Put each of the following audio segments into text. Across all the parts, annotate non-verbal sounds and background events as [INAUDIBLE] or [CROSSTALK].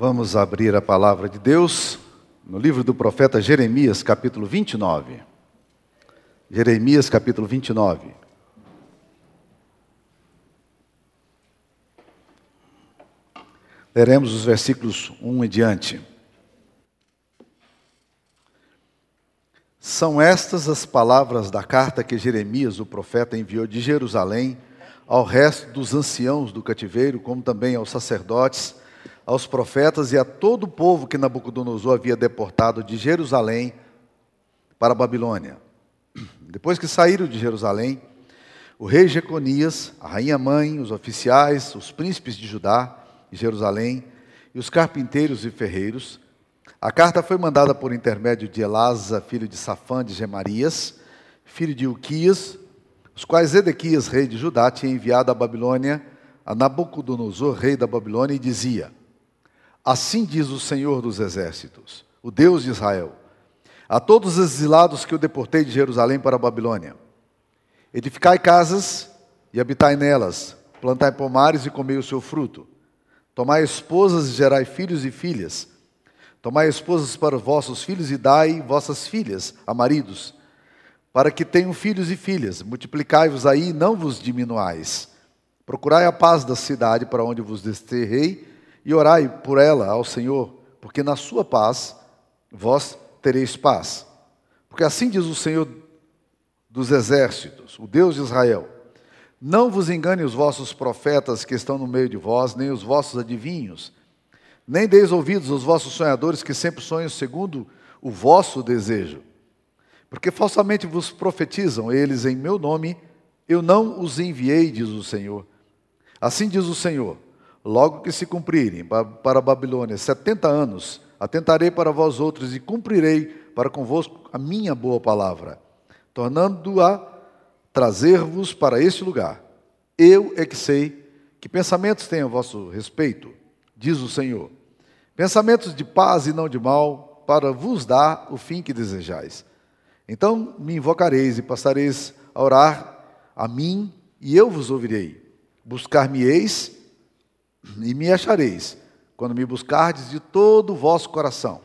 Vamos abrir a palavra de Deus no livro do profeta Jeremias, capítulo 29. Jeremias, capítulo 29. Leremos os versículos 1 e diante. São estas as palavras da carta que Jeremias, o profeta, enviou de Jerusalém ao resto dos anciãos do cativeiro, como também aos sacerdotes aos profetas e a todo o povo que Nabucodonosor havia deportado de Jerusalém para a Babilônia. [CLEARS THROAT] Depois que saíram de Jerusalém, o rei Jeconias, a rainha mãe, os oficiais, os príncipes de Judá e Jerusalém e os carpinteiros e ferreiros, a carta foi mandada por intermédio de Elasa, filho de Safã de Gemarias, filho de Uquias, os quais Edequias, rei de Judá, tinha enviado à Babilônia a Nabucodonosor, rei da Babilônia, e dizia: Assim diz o Senhor dos Exércitos, o Deus de Israel, a todos os exilados que eu deportei de Jerusalém para a Babilônia: Edificai casas e habitai nelas, plantai pomares e comei o seu fruto. Tomai esposas e gerai filhos e filhas. Tomai esposas para vossos filhos e dai vossas filhas a maridos, para que tenham filhos e filhas. Multiplicai-vos aí e não vos diminuais. Procurai a paz da cidade para onde vos desterrei e orai por ela ao Senhor, porque na sua paz vós tereis paz. Porque assim diz o Senhor dos exércitos, o Deus de Israel: Não vos engane os vossos profetas que estão no meio de vós, nem os vossos adivinhos, nem deis ouvidos aos vossos sonhadores que sempre sonham segundo o vosso desejo. Porque falsamente vos profetizam eles em meu nome, eu não os enviei, diz o Senhor. Assim diz o Senhor: Logo que se cumprirem para a Babilônia setenta anos, atentarei para vós outros e cumprirei para convosco a minha boa palavra, tornando-a trazer-vos para este lugar. Eu é que sei que pensamentos tenho a vosso respeito, diz o Senhor. Pensamentos de paz e não de mal, para vos dar o fim que desejais. Então me invocareis e passareis a orar a mim, e eu vos ouvirei. Buscar-me-eis e me achareis, quando me buscardes de todo o vosso coração.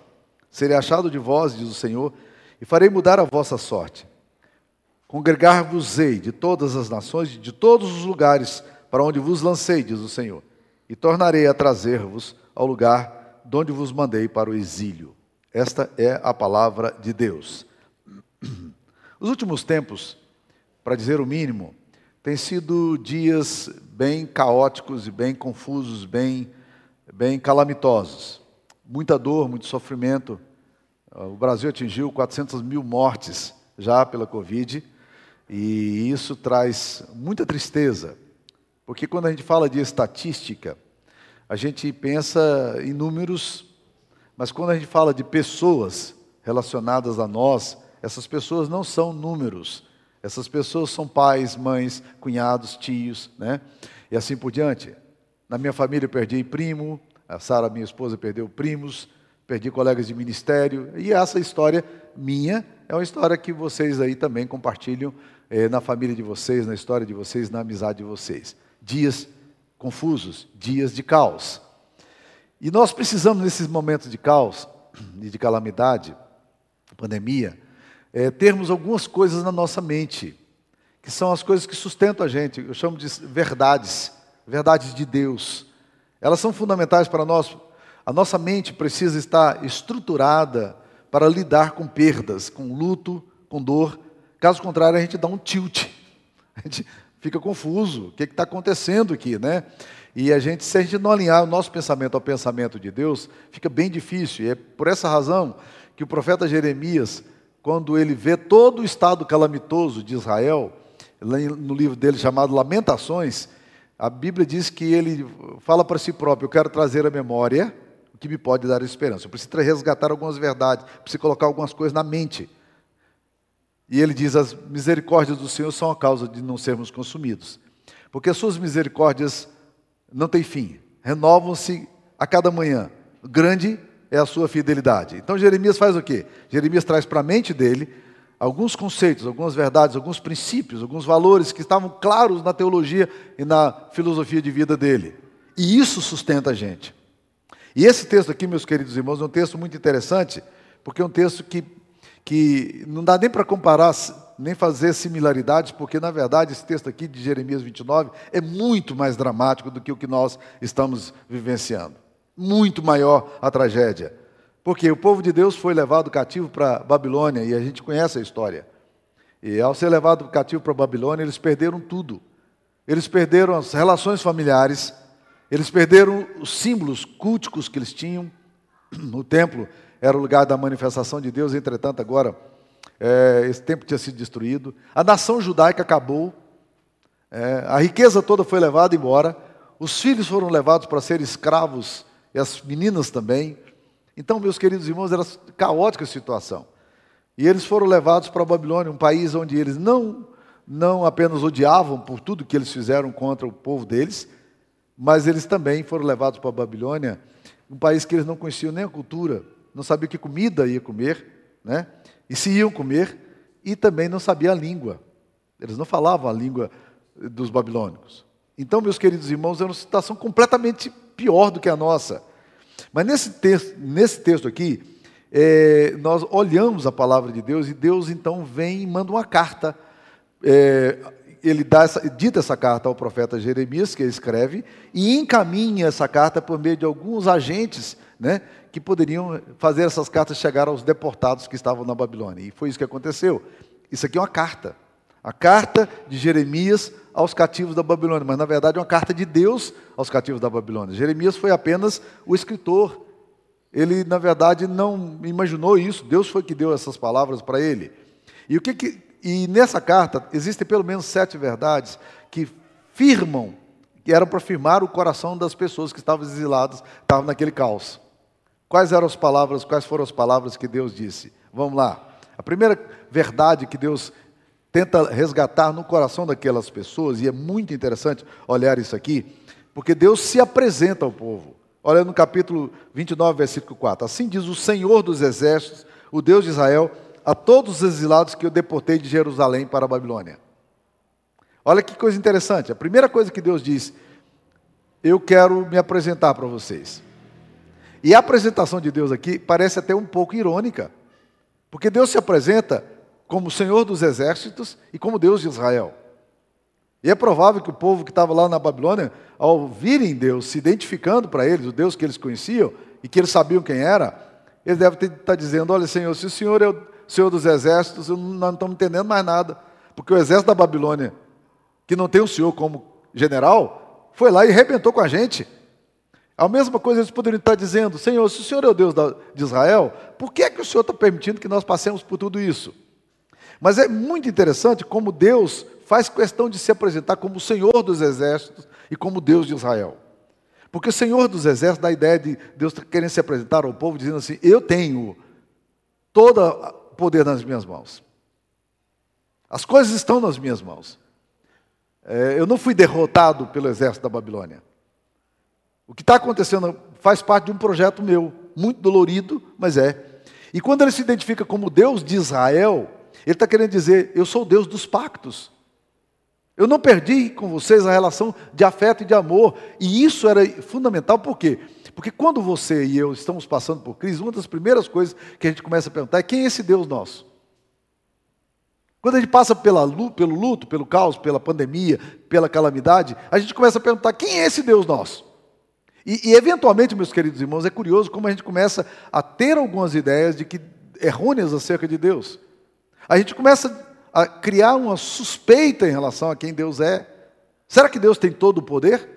Serei achado de vós, diz o Senhor, e farei mudar a vossa sorte. Congregar-vos-ei de todas as nações, de todos os lugares para onde vos lancei, diz o Senhor, e tornarei a trazer-vos ao lugar de onde vos mandei para o exílio. Esta é a palavra de Deus. [CLEARS THROAT] Os últimos tempos, para dizer o mínimo, têm sido dias bem caóticos e bem confusos, bem, bem calamitosos. Muita dor, muito sofrimento. O Brasil atingiu 400 mil mortes já pela Covid, e isso traz muita tristeza, porque quando a gente fala de estatística, a gente pensa em números, mas quando a gente fala de pessoas relacionadas a nós, essas pessoas não são números, essas pessoas são pais, mães, cunhados, tios, né? E assim por diante. Na minha família eu perdi primo, a Sara, minha esposa, perdeu primos, perdi colegas de ministério. E essa história minha é uma história que vocês aí também compartilham eh, na família de vocês, na história de vocês, na amizade de vocês. Dias confusos, dias de caos. E nós precisamos, nesses momentos de caos [CLEARS THROAT] e de calamidade, pandemia, é, termos algumas coisas na nossa mente, que são as coisas que sustentam a gente, eu chamo de verdades, verdades de Deus. Elas são fundamentais para nós. A nossa mente precisa estar estruturada para lidar com perdas, com luto, com dor. Caso contrário, a gente dá um tilt. A gente fica confuso. O que está acontecendo aqui, né? E a gente, se a gente não alinhar o nosso pensamento ao pensamento de Deus, fica bem difícil. E é por essa razão que o profeta Jeremias quando ele vê todo o estado calamitoso de Israel, no livro dele chamado Lamentações, a Bíblia diz que ele fala para si próprio: Eu quero trazer à memória o que me pode dar esperança. Eu preciso resgatar algumas verdades, preciso colocar algumas coisas na mente. E ele diz: As misericórdias do Senhor são a causa de não sermos consumidos, porque as suas misericórdias não têm fim, renovam-se a cada manhã. Grande é a sua fidelidade. Então Jeremias faz o quê? Jeremias traz para a mente dele alguns conceitos, algumas verdades, alguns princípios, alguns valores que estavam claros na teologia e na filosofia de vida dele. E isso sustenta a gente. E esse texto aqui, meus queridos irmãos, é um texto muito interessante, porque é um texto que, que não dá nem para comparar, nem fazer similaridades, porque na verdade esse texto aqui de Jeremias 29 é muito mais dramático do que o que nós estamos vivenciando. Muito maior a tragédia. Porque o povo de Deus foi levado cativo para Babilônia, e a gente conhece a história. E ao ser levado cativo para Babilônia, eles perderam tudo. Eles perderam as relações familiares, eles perderam os símbolos culticos que eles tinham. [CLEARS THROAT] O templo era o lugar da manifestação de Deus, entretanto, agora é, esse templo tinha sido destruído. A nação judaica acabou, é, a riqueza toda foi levada embora, os filhos foram levados para ser escravos, e as meninas também. Então, meus queridos irmãos, era caótica a situação. E eles foram levados para a Babilônia, um país onde eles não não apenas odiavam por tudo que eles fizeram contra o povo deles, mas eles também foram levados para a Babilônia, um país que eles não conheciam nem a cultura, não sabiam que comida ia comer, né? e se iam comer, e também não sabiam a língua. Eles não falavam a língua dos babilônicos. Então, meus queridos irmãos, é uma situação completamente pior do que a nossa. Mas nesse texto, nesse texto aqui, é, nós olhamos a palavra de Deus e Deus então vem e manda uma carta é, ele dá essa, dita essa carta ao profeta Jeremias, que ele escreve, e encaminha essa carta por meio de alguns agentes né, que poderiam fazer essas cartas chegar aos deportados que estavam na Babilônia. E foi isso que aconteceu. Isso aqui é uma carta. A carta de Jeremias aos cativos da Babilônia, mas na verdade é uma carta de Deus aos cativos da Babilônia. Jeremias foi apenas o escritor. Ele, na verdade, não imaginou isso. Deus foi que deu essas palavras para ele. E o que, que e nessa carta existem pelo menos sete verdades que firmam, que eram para firmar o coração das pessoas que estavam exiladas, estavam naquele caos. Quais eram as palavras, quais foram as palavras que Deus disse? Vamos lá. A primeira verdade que Deus tenta resgatar no coração daquelas pessoas, e é muito interessante olhar isso aqui, porque Deus se apresenta ao povo. Olha no capítulo 29, versículo 4. Assim diz o Senhor dos exércitos, o Deus de Israel, a todos os exilados que eu deportei de Jerusalém para a Babilônia. Olha que coisa interessante. A primeira coisa que Deus diz, eu quero me apresentar para vocês. E a apresentação de Deus aqui parece até um pouco irônica, porque Deus se apresenta como Senhor dos exércitos e como Deus de Israel. E é provável que o povo que estava lá na Babilônia, ao virem Deus se identificando para eles, o Deus que eles conheciam e que eles sabiam quem era, eles devem estar tá dizendo: Olha, Senhor, se o Senhor é o Senhor dos exércitos, nós não estamos entendendo mais nada. Porque o exército da Babilônia, que não tem o Senhor como general, foi lá e arrebentou com a gente. A mesma coisa eles poderiam estar dizendo: Senhor, se o Senhor é o Deus de Israel, por que é que o Senhor está permitindo que nós passemos por tudo isso? Mas é muito interessante como Deus faz questão de se apresentar como o Senhor dos exércitos e como Deus de Israel. Porque o Senhor dos exércitos dá a ideia de Deus querendo se apresentar ao povo, dizendo assim: Eu tenho toda poder nas minhas mãos. As coisas estão nas minhas mãos. É, eu não fui derrotado pelo exército da Babilônia. O que está acontecendo faz parte de um projeto meu, muito dolorido, mas é. E quando ele se identifica como Deus de Israel, ele está querendo dizer: eu sou o Deus dos pactos. Eu não perdi com vocês a relação de afeto e de amor. E isso era fundamental, por quê? Porque quando você e eu estamos passando por crise, uma das primeiras coisas que a gente começa a perguntar é quem é esse Deus nosso? Quando a gente passa pela, pelo luto, pelo caos, pela pandemia, pela calamidade, a gente começa a perguntar quem é esse Deus nosso? E, e, eventualmente, meus queridos irmãos, é curioso como a gente começa a ter algumas ideias de que errôneas acerca de Deus. A gente começa a criar uma suspeita em relação a quem Deus é. Será que Deus tem todo o poder?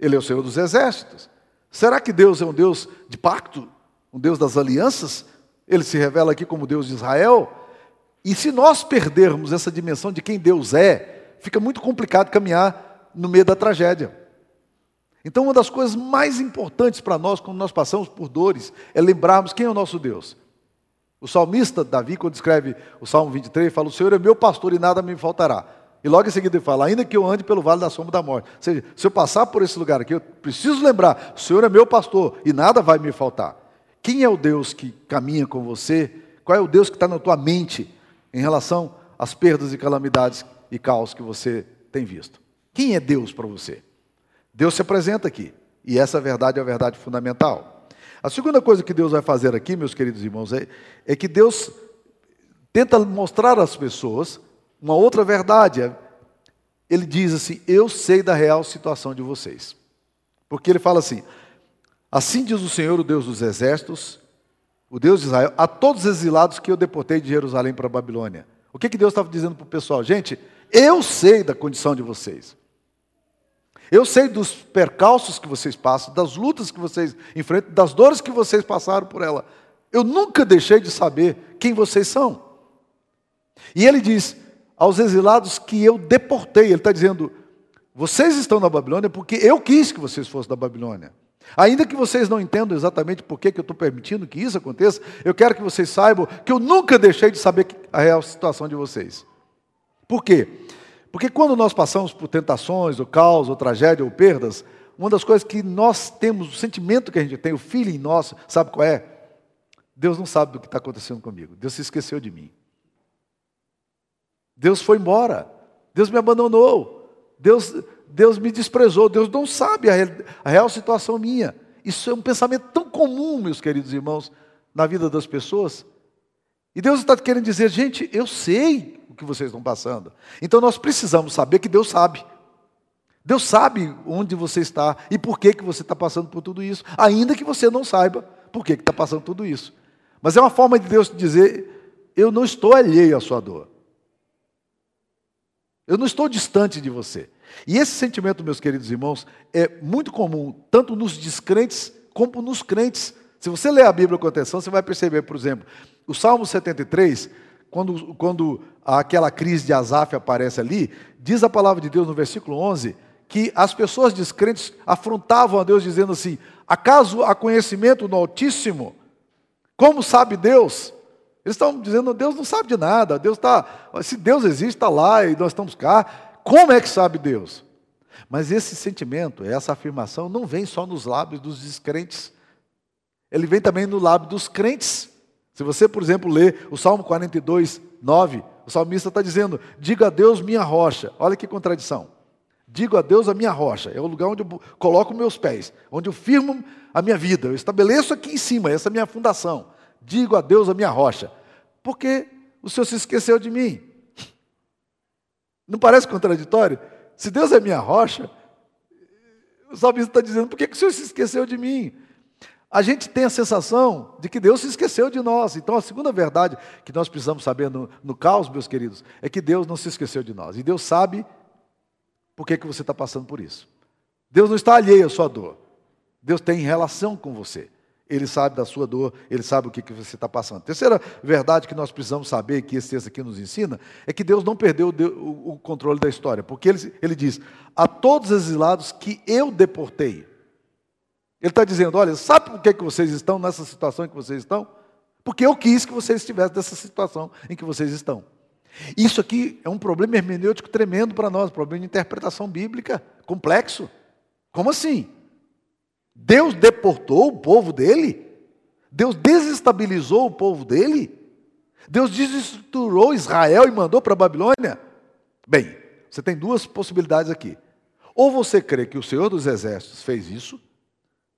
Ele é o Senhor dos exércitos. Será que Deus é um Deus de pacto? Um Deus das alianças? Ele se revela aqui como Deus de Israel? E se nós perdermos essa dimensão de quem Deus é, fica muito complicado caminhar no meio da tragédia. Então, uma das coisas mais importantes para nós, quando nós passamos por dores, é lembrarmos quem é o nosso Deus. O salmista Davi, quando escreve o Salmo 23, fala: O Senhor é meu pastor e nada me faltará. E logo em seguida ele fala: Ainda que eu ande pelo vale da sombra da morte. Ou seja, se eu passar por esse lugar aqui, eu preciso lembrar: O Senhor é meu pastor e nada vai me faltar. Quem é o Deus que caminha com você? Qual é o Deus que está na tua mente em relação às perdas e calamidades e caos que você tem visto? Quem é Deus para você? Deus se apresenta aqui. E essa verdade é a verdade fundamental. A segunda coisa que Deus vai fazer aqui, meus queridos irmãos, é, é que Deus tenta mostrar às pessoas uma outra verdade. Ele diz assim: Eu sei da real situação de vocês. Porque ele fala assim: Assim diz o Senhor, o Deus dos exércitos, o Deus de Israel, a todos os exilados que eu deportei de Jerusalém para a Babilônia. O que, que Deus estava dizendo para o pessoal? Gente, eu sei da condição de vocês. Eu sei dos percalços que vocês passam, das lutas que vocês enfrentam, das dores que vocês passaram por ela. Eu nunca deixei de saber quem vocês são. E ele diz aos exilados que eu deportei, ele está dizendo: vocês estão na Babilônia porque eu quis que vocês fossem da Babilônia. Ainda que vocês não entendam exatamente por que eu estou permitindo que isso aconteça, eu quero que vocês saibam que eu nunca deixei de saber a real situação de vocês. Por quê? Porque quando nós passamos por tentações, ou caos, ou tragédia, ou perdas, uma das coisas que nós temos, o sentimento que a gente tem, o feeling nosso, sabe qual é? Deus não sabe do que está acontecendo comigo. Deus se esqueceu de mim. Deus foi embora. Deus me abandonou. Deus, Deus me desprezou. Deus não sabe a real, a real situação minha. Isso é um pensamento tão comum, meus queridos irmãos, na vida das pessoas. E Deus está querendo dizer, gente, eu sei que vocês estão passando. Então nós precisamos saber que Deus sabe. Deus sabe onde você está e por que, que você está passando por tudo isso, ainda que você não saiba por que está passando tudo isso. Mas é uma forma de Deus dizer: eu não estou alheio à sua dor. Eu não estou distante de você. E esse sentimento, meus queridos irmãos, é muito comum, tanto nos descrentes como nos crentes. Se você ler a Bíblia com atenção, você vai perceber, por exemplo, o Salmo 73 quando, quando aquela crise de Asaf aparece ali, diz a palavra de Deus no versículo 11 que as pessoas descrentes afrontavam a Deus dizendo assim: acaso há conhecimento no Altíssimo? Como sabe Deus? Eles estão dizendo: Deus não sabe de nada, Deus está, se Deus existe, está lá e nós estamos cá. Como é que sabe Deus? Mas esse sentimento, essa afirmação, não vem só nos lábios dos descrentes, ele vem também no lábio dos crentes. Se você, por exemplo, ler o Salmo 42, 9, o salmista está dizendo: Diga a Deus minha rocha. Olha que contradição. Digo a Deus a minha rocha, é o lugar onde eu coloco meus pés, onde eu firmo a minha vida, eu estabeleço aqui em cima, essa é a minha fundação. Digo a Deus a minha rocha, porque o Senhor se esqueceu de mim. Não parece contraditório? Se Deus é minha rocha, o salmista está dizendo: por que, que o Senhor se esqueceu de mim? A gente tem a sensação de que Deus se esqueceu de nós. Então, a segunda verdade que nós precisamos saber no, no caos, meus queridos, é que Deus não se esqueceu de nós. E Deus sabe por que, que você está passando por isso. Deus não está alheio à sua dor. Deus tem relação com você. Ele sabe da sua dor, ele sabe o que, que você está passando. Terceira verdade que nós precisamos saber, que esse texto aqui nos ensina, é que Deus não perdeu o controle da história. Porque ele, ele diz: A todos os exilados que eu deportei, ele está dizendo: olha, sabe por que, que vocês estão nessa situação em que vocês estão? Porque eu quis que vocês estivessem nessa situação em que vocês estão. Isso aqui é um problema hermenêutico tremendo para nós, um problema de interpretação bíblica complexo. Como assim? Deus deportou o povo dele? Deus desestabilizou o povo dele? Deus desestruturou Israel e mandou para a Babilônia? Bem, você tem duas possibilidades aqui. Ou você crê que o Senhor dos Exércitos fez isso,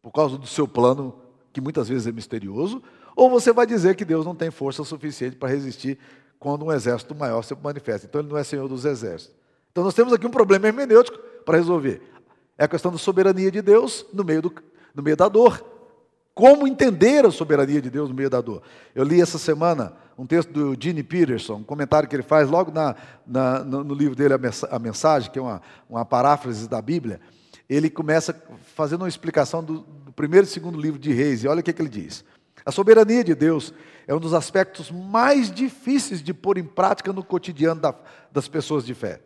por causa do seu plano, que muitas vezes é misterioso, ou você vai dizer que Deus não tem força suficiente para resistir quando um exército maior se manifesta. Então ele não é Senhor dos exércitos. Então nós temos aqui um problema hermenêutico para resolver. É a questão da soberania de Deus no meio, do, no meio da dor. Como entender a soberania de Deus no meio da dor? Eu li essa semana um texto do Gene Peterson, um comentário que ele faz logo na, na, no livro dele, A Mensagem, que é uma, uma paráfrase da Bíblia ele começa fazendo uma explicação do, do primeiro e segundo livro de Reis, e olha o que, que ele diz. A soberania de Deus é um dos aspectos mais difíceis de pôr em prática no cotidiano da, das pessoas de fé.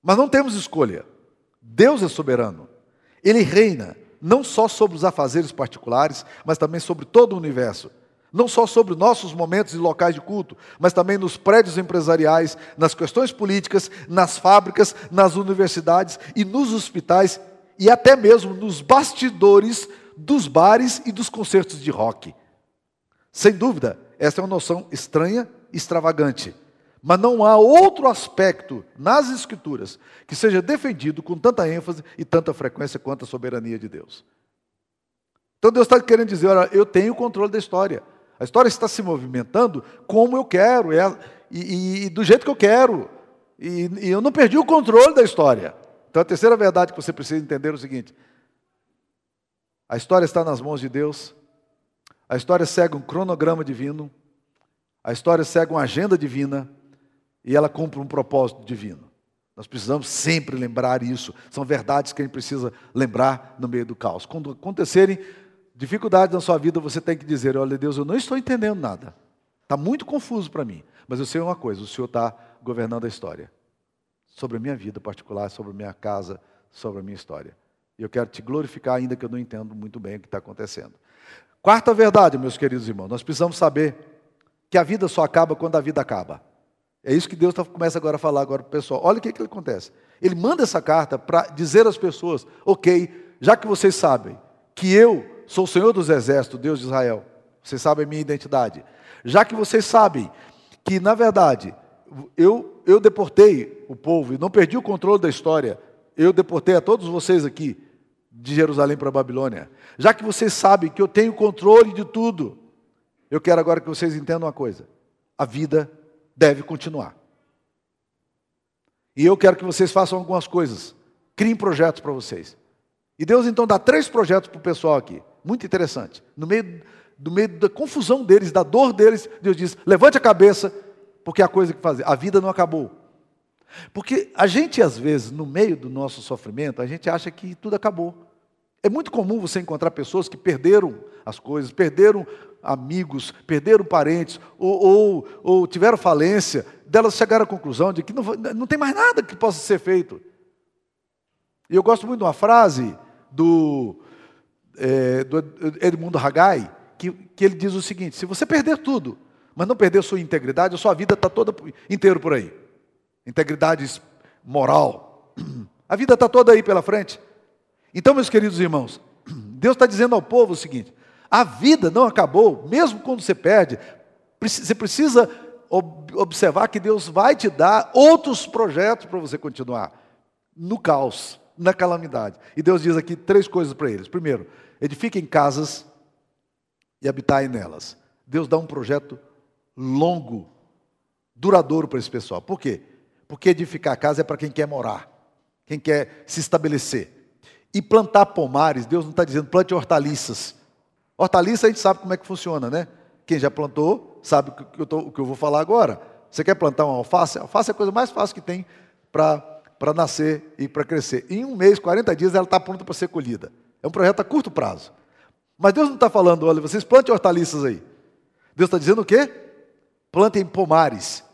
Mas não temos escolha. Deus é soberano. Ele reina não só sobre os afazeres particulares, mas também sobre todo o universo não só sobre nossos momentos e locais de culto, mas também nos prédios empresariais, nas questões políticas, nas fábricas, nas universidades e nos hospitais e até mesmo nos bastidores dos bares e dos concertos de rock. Sem dúvida, essa é uma noção estranha e extravagante, Mas não há outro aspecto nas Escrituras que seja defendido com tanta ênfase e tanta frequência quanto a soberania de Deus. Então Deus está querendo dizer: olha, eu tenho o controle da história. A história está se movimentando como eu quero, é, e, e do jeito que eu quero. E, e eu não perdi o controle da história. Então a terceira verdade que você precisa entender é o seguinte: a história está nas mãos de Deus, a história segue um cronograma divino, a história segue uma agenda divina e ela cumpre um propósito divino. Nós precisamos sempre lembrar isso. São verdades que a gente precisa lembrar no meio do caos. Quando acontecerem dificuldades na sua vida, você tem que dizer: Olha, Deus, eu não estou entendendo nada. Está muito confuso para mim. Mas eu sei uma coisa: o Senhor está governando a história. Sobre a minha vida particular, sobre a minha casa, sobre a minha história. E eu quero te glorificar, ainda que eu não entendo muito bem o que está acontecendo. Quarta verdade, meus queridos irmãos: nós precisamos saber que a vida só acaba quando a vida acaba. É isso que Deus tá, começa agora a falar agora para o pessoal. Olha o que, que acontece. Ele manda essa carta para dizer às pessoas: ok, já que vocês sabem que eu sou o Senhor dos Exércitos, Deus de Israel. Vocês sabem a minha identidade. Já que vocês sabem que, na verdade, eu, eu deportei o povo e não perdi o controle da história, eu deportei a todos vocês aqui de Jerusalém para a Babilônia. Já que vocês sabem que eu tenho controle de tudo, eu quero agora que vocês entendam uma coisa: a vida deve continuar. E eu quero que vocês façam algumas coisas, criem projetos para vocês. E Deus então dá três projetos para o pessoal aqui. Muito interessante. No meio, do meio da confusão deles, da dor deles, Deus diz: levante a cabeça, porque há coisa que fazer. A vida não acabou. Porque a gente, às vezes, no meio do nosso sofrimento, a gente acha que tudo acabou. É muito comum você encontrar pessoas que perderam as coisas, perderam amigos, perderam parentes, ou, ou, ou tiveram falência, delas chegaram à conclusão de que não, não tem mais nada que possa ser feito. E eu gosto muito de uma frase do é, do Edmundo Hagai, que, que ele diz o seguinte: se você perder tudo, mas não perder sua integridade, a sua vida está toda inteira por aí. Integridade moral. [CLEARS THROAT] A vida está toda aí pela frente. Então, meus queridos irmãos, [CLEARS THROAT] Deus está dizendo ao povo o seguinte: a vida não acabou, mesmo quando você perde, você precisa observar que Deus vai te dar outros projetos para você continuar no caos, na calamidade. E Deus diz aqui três coisas para eles. Primeiro, edifiquem casas e habitai nelas. Deus dá um projeto longo, duradouro para esse pessoal. Por quê? Porque edificar casa é para quem quer morar, quem quer se estabelecer. E plantar pomares, Deus não está dizendo plante hortaliças. Hortaliça a gente sabe como é que funciona, né? Quem já plantou sabe o que eu, o que eu vou falar agora. Você quer plantar uma alface? A alface é a coisa mais fácil que tem para nascer e para crescer. Em um mês, 40 dias, ela está pronta para ser colhida. É um projeto a curto prazo. Mas Deus não está falando, olha, vocês plantem hortaliças aí. Deus está dizendo o quê? Plantem pomares.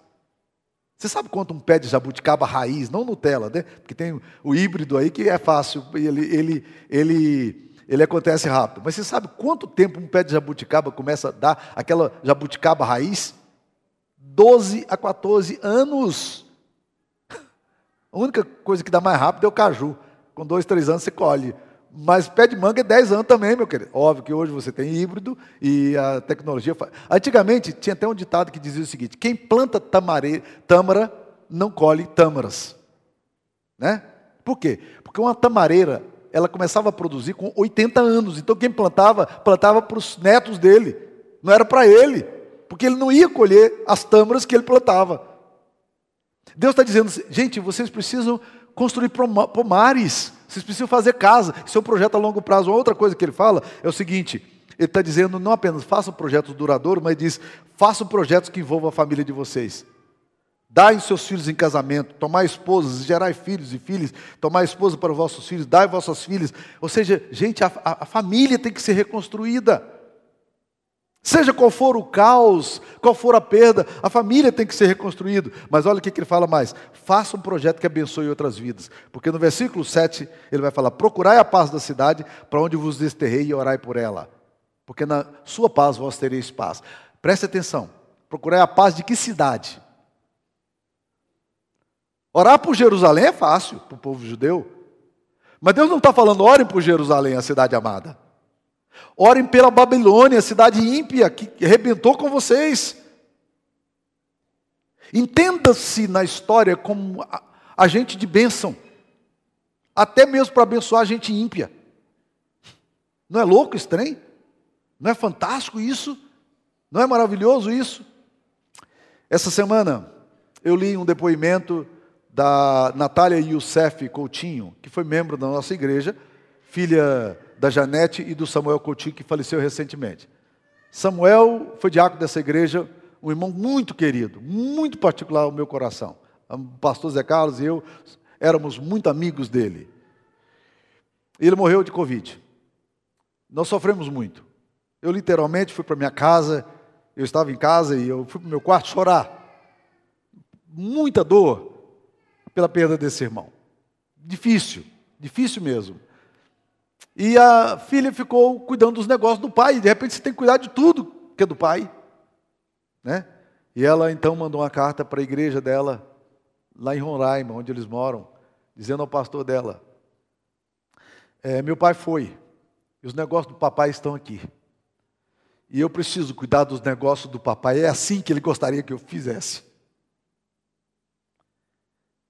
Você sabe quanto um pé de jabuticaba raiz, não Nutella, né? Porque tem o híbrido aí que é fácil, ele, ele, ele, ele acontece rápido. Mas você sabe quanto tempo um pé de jabuticaba começa a dar aquela jabuticaba raiz? 12 a 14 anos. A única coisa que dá mais rápido é o caju. Com dois, três anos você colhe. Mas pé de manga é 10 anos também, meu querido. Óbvio que hoje você tem híbrido e a tecnologia. Antigamente tinha até um ditado que dizia o seguinte: quem planta tamare, tâmara não colhe tâmaras. Né? Por quê? Porque uma tamareira ela começava a produzir com 80 anos. Então quem plantava, plantava para os netos dele. Não era para ele. Porque ele não ia colher as tâmaras que ele plantava. Deus está dizendo, gente, vocês precisam construir pomares. Vocês precisam fazer casa. Isso é um projeto a longo prazo. Uma outra coisa que ele fala é o seguinte: ele está dizendo não apenas façam projetos duradouros, mas diz façam projetos que envolvam a família de vocês. Dai seus filhos em casamento, tomai esposas, gerai filhos e filhas, tomai esposa para os vossos filhos, dai vossas filhas. Ou seja, gente, a, a, a família tem que ser reconstruída. Seja qual for o caos, qual for a perda, a família tem que ser reconstruída. Mas olha o que ele fala mais: faça um projeto que abençoe outras vidas. Porque no versículo 7 ele vai falar: procurai a paz da cidade para onde vos desterrei e orai por ela. Porque na sua paz vós tereis paz. Preste atenção: procurai a paz de que cidade? Orar por Jerusalém é fácil para o povo judeu. Mas Deus não está falando, orem por Jerusalém, a cidade amada. Orem pela Babilônia, cidade ímpia que arrebentou com vocês. Entenda-se na história como agente de bênção, até mesmo para abençoar a gente ímpia. Não é louco, estranho? Não é fantástico isso? Não é maravilhoso isso? Essa semana eu li um depoimento da Natália Youssef Coutinho, que foi membro da nossa igreja, filha da Janete e do Samuel Coutinho, que faleceu recentemente. Samuel foi diácono dessa igreja, um irmão muito querido, muito particular ao meu coração. O pastor Zé Carlos e eu éramos muito amigos dele. Ele morreu de Covid. Nós sofremos muito. Eu literalmente fui para minha casa, eu estava em casa e eu fui para o meu quarto chorar. Muita dor pela perda desse irmão. Difícil, difícil mesmo. E a filha ficou cuidando dos negócios do pai, de repente você tem que cuidar de tudo que é do pai. Né? E ela então mandou uma carta para a igreja dela, lá em Roraima, onde eles moram, dizendo ao pastor dela: é, Meu pai foi, e os negócios do papai estão aqui. E eu preciso cuidar dos negócios do papai. É assim que ele gostaria que eu fizesse.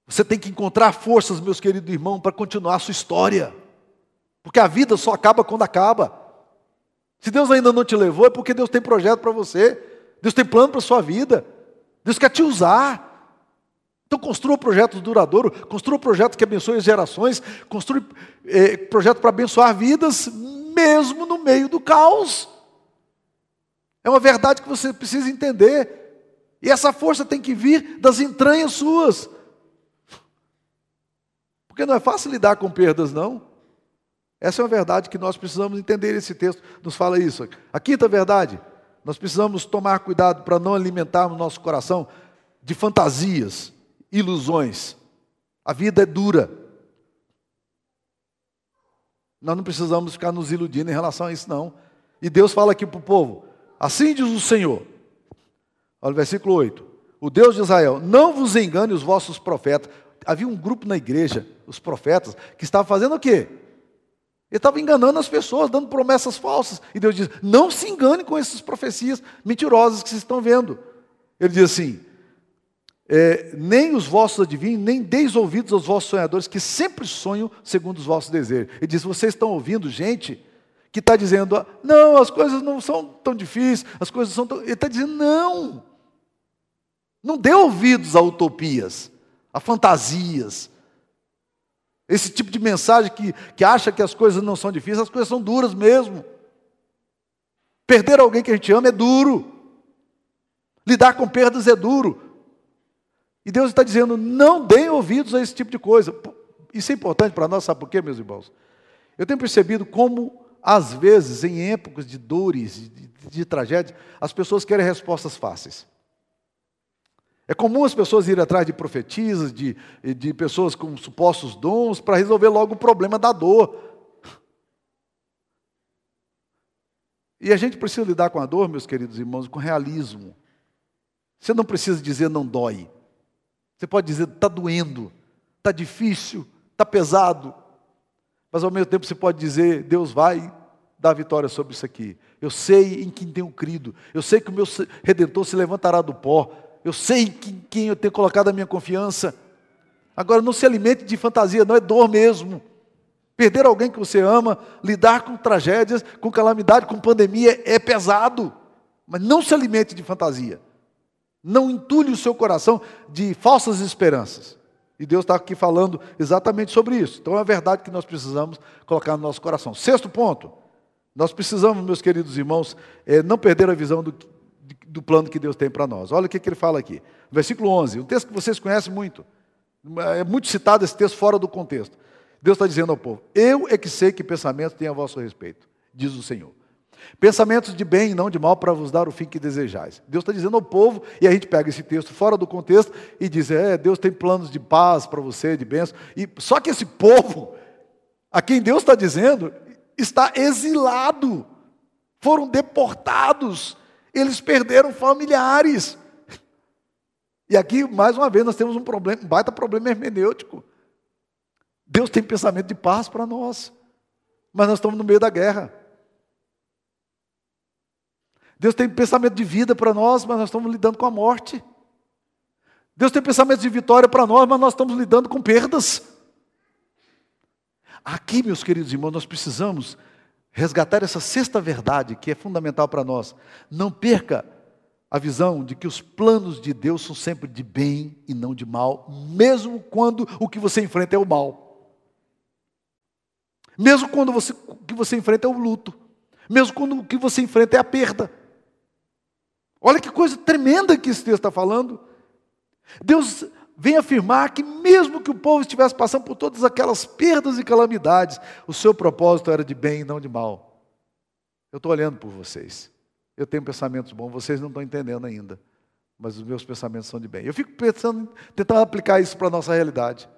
Você tem que encontrar forças, meus queridos irmãos, para continuar a sua história. Porque a vida só acaba quando acaba. Se Deus ainda não te levou, é porque Deus tem projeto para você. Deus tem plano para a sua vida. Deus quer te usar. Então construa projetos duradouros, construa projetos que abençoem gerações, construa eh, projetos para abençoar vidas, mesmo no meio do caos. É uma verdade que você precisa entender. E essa força tem que vir das entranhas suas. Porque não é fácil lidar com perdas, não. Essa é uma verdade que nós precisamos entender. Esse texto nos fala isso. A quinta verdade, nós precisamos tomar cuidado para não alimentarmos nosso coração de fantasias, ilusões. A vida é dura. Nós não precisamos ficar nos iludindo em relação a isso, não. E Deus fala aqui para o povo: assim diz o Senhor. Olha o versículo 8: O Deus de Israel, não vos engane os vossos profetas havia um grupo na igreja, os profetas, que estavam fazendo o quê? Ele estava enganando as pessoas, dando promessas falsas. E Deus diz: não se engane com essas profecias mentirosas que vocês estão vendo. Ele diz assim: é, nem os vossos adivinhos, nem deis ouvidos aos vossos sonhadores, que sempre sonham segundo os vossos desejos. Ele diz: vocês estão ouvindo gente que está dizendo, não, as coisas não são tão difíceis, as coisas são tão. Ele está dizendo, não. Não dê ouvidos a utopias a fantasias. Esse tipo de mensagem que, que acha que as coisas não são difíceis, as coisas são duras mesmo. Perder alguém que a gente ama é duro. Lidar com perdas é duro. E Deus está dizendo: não deem ouvidos a esse tipo de coisa. Isso é importante para nós, sabe por quê, meus irmãos? Eu tenho percebido como, às vezes, em épocas de dores, de, de, as pessoas querem respostas fáceis. É comum as pessoas irem atrás de profetisas, de, de pessoas com supostos dons, para resolver logo o problema da dor. E a gente precisa lidar com a dor, meus queridos irmãos, com realismo. Você não precisa dizer não dói. Você pode dizer está doendo, está difícil, está pesado. Mas ao mesmo tempo você pode dizer Deus vai dar vitória sobre isso aqui. Eu sei em quem tenho crido. Eu sei que o meu redentor se levantará do pó eu sei em quem eu tenho colocado a minha confiança. Agora, não se alimente de fantasia, não é dor mesmo. Perder alguém que você ama, lidar com tragédias, com calamidade, com pandemia é pesado. Mas não se alimente de fantasia. Não entulhe o seu coração de falsas esperanças. E Deus está aqui falando exatamente sobre isso. Então é a verdade que nós precisamos colocar no nosso coração. Sexto ponto. Nós precisamos, meus queridos irmãos, é, não perder a visão do, do plano que Deus tem para nós. Olha o que, que ele fala aqui. Versículo 11, um texto que vocês conhecem muito. É muito citado esse texto fora do contexto. Deus está dizendo ao povo: Eu é que sei que pensamentos têm a vosso respeito, diz o Senhor. Pensamentos de bem e não de mal para vos dar o fim que desejais. Deus está dizendo ao povo, e a gente pega esse texto fora do contexto e diz: É, Deus tem planos de paz para você, de bênção. E, só que esse povo, a quem Deus está dizendo, está exilado, foram deportados, eles perderam familiares. E aqui, mais uma vez, nós temos um problema, um baita problema hermenêutico. Deus tem pensamento de paz para nós, mas nós estamos no meio da guerra. Deus tem pensamento de vida para nós, mas nós estamos lidando com a morte. Deus tem pensamentos de vitória para nós, mas nós estamos lidando com perdas. Aqui, meus queridos irmãos, nós precisamos resgatar essa sexta verdade que é fundamental para nós. Não perca a visão de que os planos de Deus são sempre de bem e não de mal, mesmo quando o que você enfrenta é o mal. Mesmo quando você, o que você enfrenta é o luto. Mesmo quando o que você enfrenta é a perda. Olha que coisa tremenda que esse texto está falando. Deus vem afirmar que, mesmo que o povo estivesse passando por todas aquelas perdas e calamidades, o seu propósito era de bem e não de mal. Eu estou olhando por vocês. Eu tenho pensamentos bons, vocês não estão entendendo ainda, mas os meus pensamentos são de bem. Eu fico pensando, tentando aplicar isso para a nossa realidade.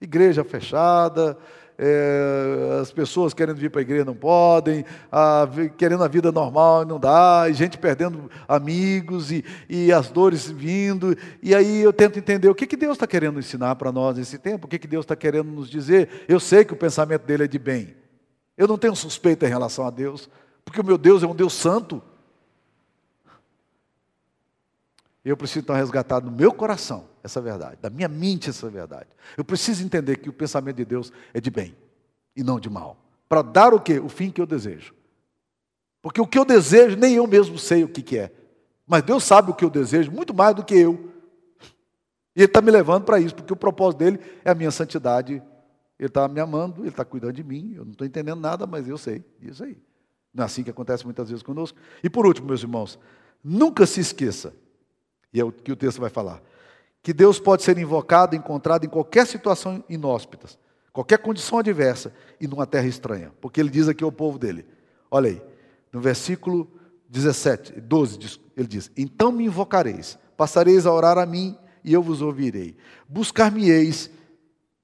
Igreja fechada, é, as pessoas querendo vir para a igreja não podem, a, querendo a vida normal não dá, e gente perdendo amigos e, e as dores vindo. E aí eu tento entender o que, que Deus está querendo ensinar para nós nesse tempo, o que, que Deus está querendo nos dizer. Eu sei que o pensamento dele é de bem. Eu não tenho suspeita em relação a Deus, porque o meu Deus é um Deus santo. Eu preciso então resgatar no meu coração essa verdade, da minha mente essa verdade. Eu preciso entender que o pensamento de Deus é de bem e não de mal. Para dar o quê? O fim que eu desejo. Porque o que eu desejo, nem eu mesmo sei o que, que é. Mas Deus sabe o que eu desejo muito mais do que eu. E Ele está me levando para isso, porque o propósito dele é a minha santidade. Ele está me amando, Ele está cuidando de mim. Eu não estou entendendo nada, mas eu sei disso aí. Não é assim que acontece muitas vezes conosco. E por último, meus irmãos, nunca se esqueça e é o que o texto vai falar. Que Deus pode ser invocado, encontrado em qualquer situação inóspita, qualquer condição adversa e numa terra estranha. Porque ele diz aqui ao povo dele. Olha aí, no versículo 17, 12, ele diz: Então me invocareis, passareis a orar a mim e eu vos ouvirei. Buscar-me-eis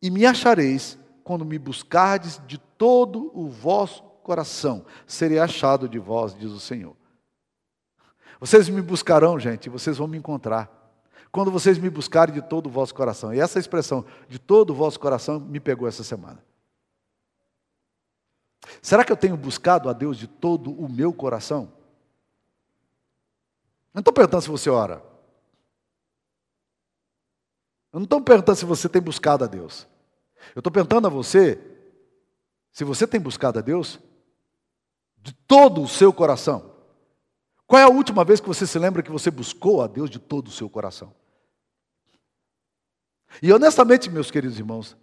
e me achareis quando me buscardes de todo o vosso coração. Serei achado de vós, diz o Senhor. Vocês me buscarão, gente, e vocês vão me encontrar. Quando vocês me buscarem de todo o vosso coração. E essa expressão, de todo o vosso coração, me pegou essa semana. Será que eu tenho buscado a Deus de todo o meu coração? Não estou perguntando se você ora. Eu não estou perguntando se você tem buscado a Deus. Eu estou perguntando a você se você tem buscado a Deus de todo o seu coração. Qual é a última vez que você se lembra que você buscou a Deus de todo o seu coração? E honestamente, meus queridos irmãos,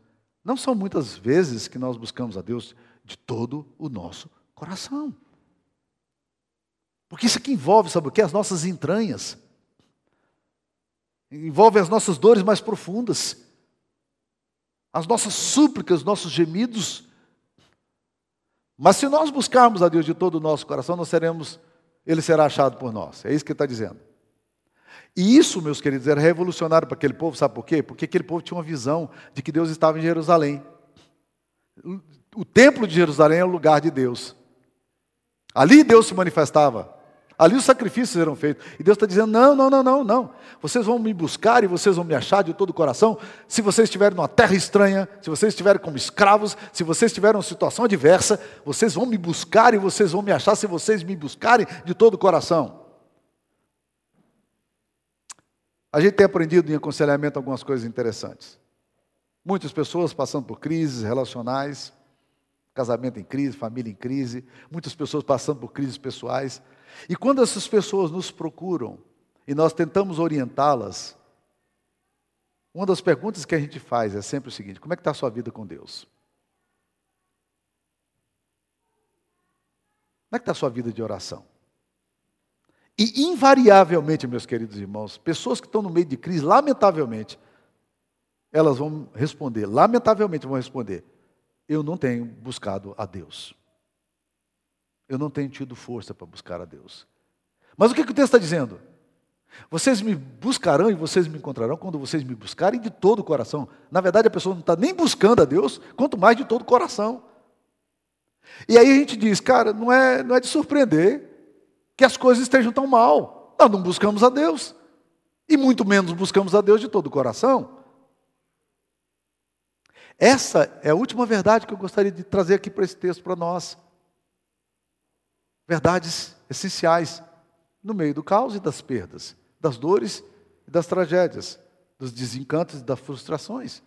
não são muitas vezes que nós buscamos a Deus de todo o nosso coração. Porque isso aqui envolve, sabe o que? As nossas entranhas. Envolve as nossas dores mais profundas. As nossas súplicas, nossos gemidos. Mas se nós buscarmos a Deus de todo o nosso coração, nós seremos ele será achado por nós. É isso que ele está dizendo. E isso, meus queridos, era revolucionário para aquele povo, sabe por quê? Porque aquele povo tinha uma visão de que Deus estava em Jerusalém. O templo de Jerusalém é o lugar de Deus. Ali Deus se manifestava. Ali os sacrifícios eram feitos. E Deus está dizendo: não, não, não, não, não. Vocês vão me buscar e vocês vão me achar de todo o coração. Se vocês estiverem numa terra estranha, se vocês estiverem como escravos, se vocês estiverem numa situação adversa, vocês vão me buscar e vocês vão me achar se vocês me buscarem de todo o coração. A gente tem aprendido em aconselhamento algumas coisas interessantes. Muitas pessoas passando por crises relacionais, casamento em crise, família em crise, muitas pessoas passando por crises pessoais. E quando essas pessoas nos procuram e nós tentamos orientá-las, uma das perguntas que a gente faz é sempre o seguinte: como é que está a sua vida com Deus? Como é que está a sua vida de oração? E invariavelmente, meus queridos irmãos, pessoas que estão no meio de crise, lamentavelmente, elas vão responder, lamentavelmente vão responder: eu não tenho buscado a Deus. Eu não tenho tido força para buscar a Deus. Mas o que, que o texto está dizendo? Vocês me buscarão e vocês me encontrarão quando vocês me buscarem de todo o coração. Na verdade, a pessoa não está nem buscando a Deus, quanto mais de todo o coração. E aí a gente diz, cara, não é, não é de surpreender que as coisas estejam tão mal. Nós não buscamos a Deus. E muito menos buscamos a Deus de todo o coração. Essa é a última verdade que eu gostaria de trazer aqui para esse texto para nós verdades essenciais no meio do caos e das perdas, das dores e das tragédias. dos desencantos e das frustrações.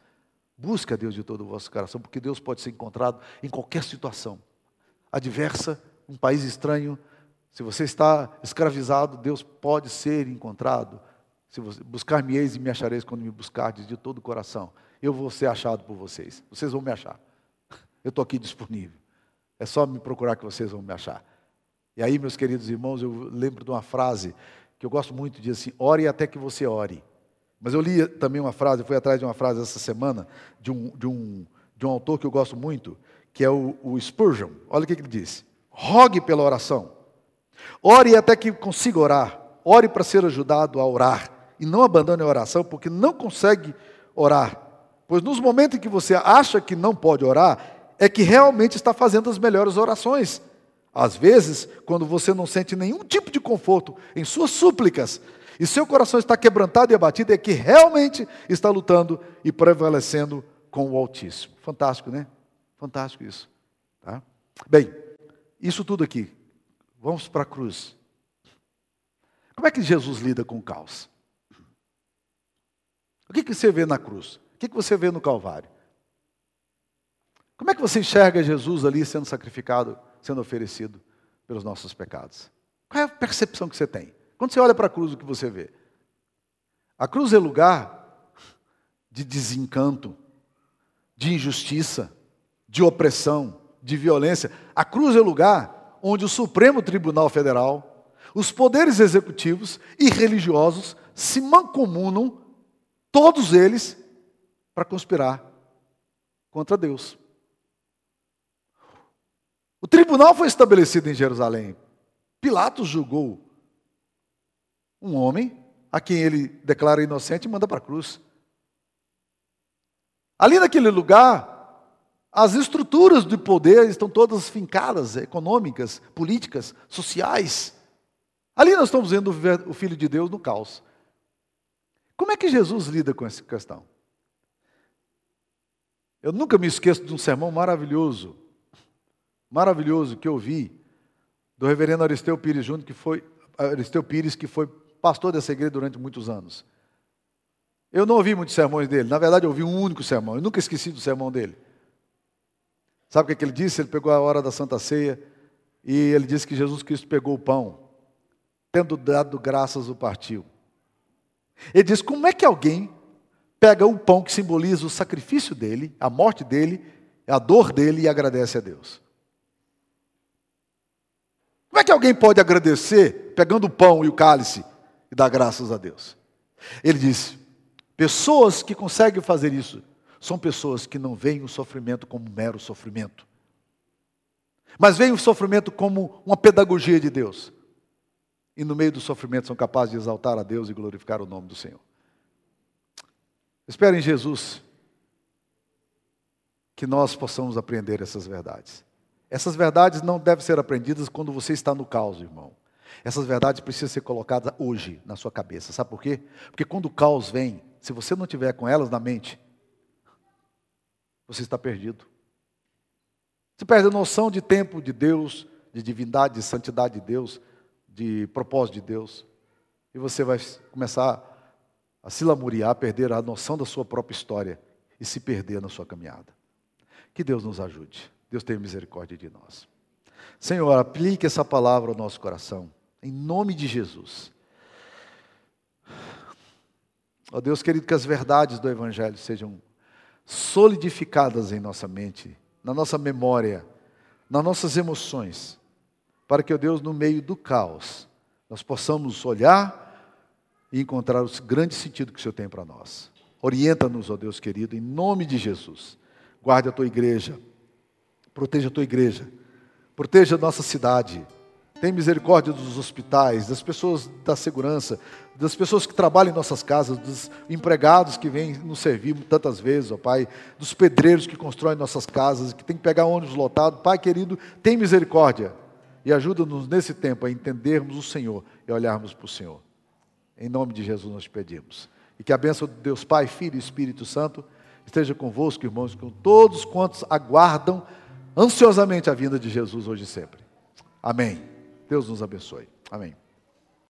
Busque a Deus de todo o vosso coração, porque Deus pode ser encontrado em qualquer situação. Adversa, um país estranho, se você está escravizado, Deus pode ser encontrado. Se você buscar-me eis e me achareis quando me buscardes de todo o coração. Eu vou ser achado por vocês. Vocês vão me achar. Eu estou aqui disponível. É só me procurar que vocês vão me achar. E aí, meus queridos irmãos, eu lembro de uma frase que eu gosto muito, diz assim, ore até que você ore. Mas eu li também uma frase, fui atrás de uma frase essa semana, de um, de um, de um autor que eu gosto muito, que é o, o Spurgeon. Olha o que ele diz. Rogue pela oração. Ore até que consiga orar. Ore para ser ajudado a orar. E não abandone a oração, porque não consegue orar. Pois nos momentos em que você acha que não pode orar, é que realmente está fazendo as melhores orações. Às vezes, quando você não sente nenhum tipo de conforto em suas súplicas, e seu coração está quebrantado e abatido, é que realmente está lutando e prevalecendo com o Altíssimo. Fantástico, né? Fantástico isso. Tá? Bem, isso tudo aqui. Vamos para a cruz. Como é que Jesus lida com o caos? O que, que você vê na cruz? O que, que você vê no Calvário? Como é que você enxerga Jesus ali sendo sacrificado, sendo oferecido pelos nossos pecados? Qual é a percepção que você tem? Quando você olha para a cruz, o que você vê? A cruz é lugar de desencanto, de injustiça, de opressão, de violência. A cruz é lugar onde o Supremo Tribunal Federal, os poderes executivos e religiosos se mancomunam, todos eles, para conspirar contra Deus. O tribunal foi estabelecido em Jerusalém. Pilatos julgou um homem a quem ele declara inocente e manda para a cruz. Ali naquele lugar, as estruturas de poder estão todas fincadas, econômicas, políticas, sociais. Ali nós estamos vendo o Filho de Deus no caos. Como é que Jesus lida com essa questão? Eu nunca me esqueço de um sermão maravilhoso, maravilhoso que eu vi do reverendo Aristeu Pires Júnior, que foi Aristeu Pires, que foi pastor dessa igreja durante muitos anos. Eu não ouvi muitos sermões dele, na verdade eu ouvi um único sermão, eu nunca esqueci do sermão dele. Sabe o que, é que ele disse? Ele pegou a hora da Santa Ceia e ele disse que Jesus Cristo pegou o pão, tendo dado graças, o partiu. Ele diz: como é que alguém pega o pão que simboliza o sacrifício dele, a morte dele, a dor dele e agradece a Deus? Como é que alguém pode agradecer pegando o pão e o cálice e dar graças a Deus? Ele disse: pessoas que conseguem fazer isso são pessoas que não veem o sofrimento como mero sofrimento, mas veem o sofrimento como uma pedagogia de Deus. E no meio do sofrimento são capazes de exaltar a Deus e glorificar o nome do Senhor. Espero em Jesus que nós possamos aprender essas verdades. Essas verdades não devem ser aprendidas quando você está no caos, irmão. Essas verdades precisam ser colocadas hoje na sua cabeça. Sabe por quê? Porque quando o caos vem, se você não tiver com elas na mente, você está perdido. Você perde a noção de tempo de Deus, de divindade, de santidade de Deus, de propósito de Deus. E você vai começar a se lamuriar, a perder a noção da sua própria história e se perder na sua caminhada. Que Deus nos ajude. Deus tenha misericórdia de nós. Senhor, aplique essa palavra ao nosso coração, em nome de Jesus. Ó oh Deus querido, que as verdades do Evangelho sejam solidificadas em nossa mente, na nossa memória, nas nossas emoções, para que, ó oh Deus, no meio do caos, nós possamos olhar e encontrar o grande sentido que o Senhor tem para nós. Orienta-nos, ó oh Deus querido, em nome de Jesus. Guarde a tua igreja Proteja a tua igreja. Proteja a nossa cidade. Tem misericórdia dos hospitais, das pessoas da segurança, das pessoas que trabalham em nossas casas, dos empregados que vêm nos servir tantas vezes, ó Pai, dos pedreiros que constroem nossas casas, que tem que pegar ônibus lotado. Pai querido, tem misericórdia e ajuda-nos nesse tempo a entendermos o Senhor e olharmos para o Senhor. Em nome de Jesus nós pedimos. E que a bênção de Deus Pai, Filho e Espírito Santo esteja convosco, irmãos, com todos quantos aguardam ansiosamente a vinda de Jesus hoje e sempre. Amém. Deus nos abençoe. Amém.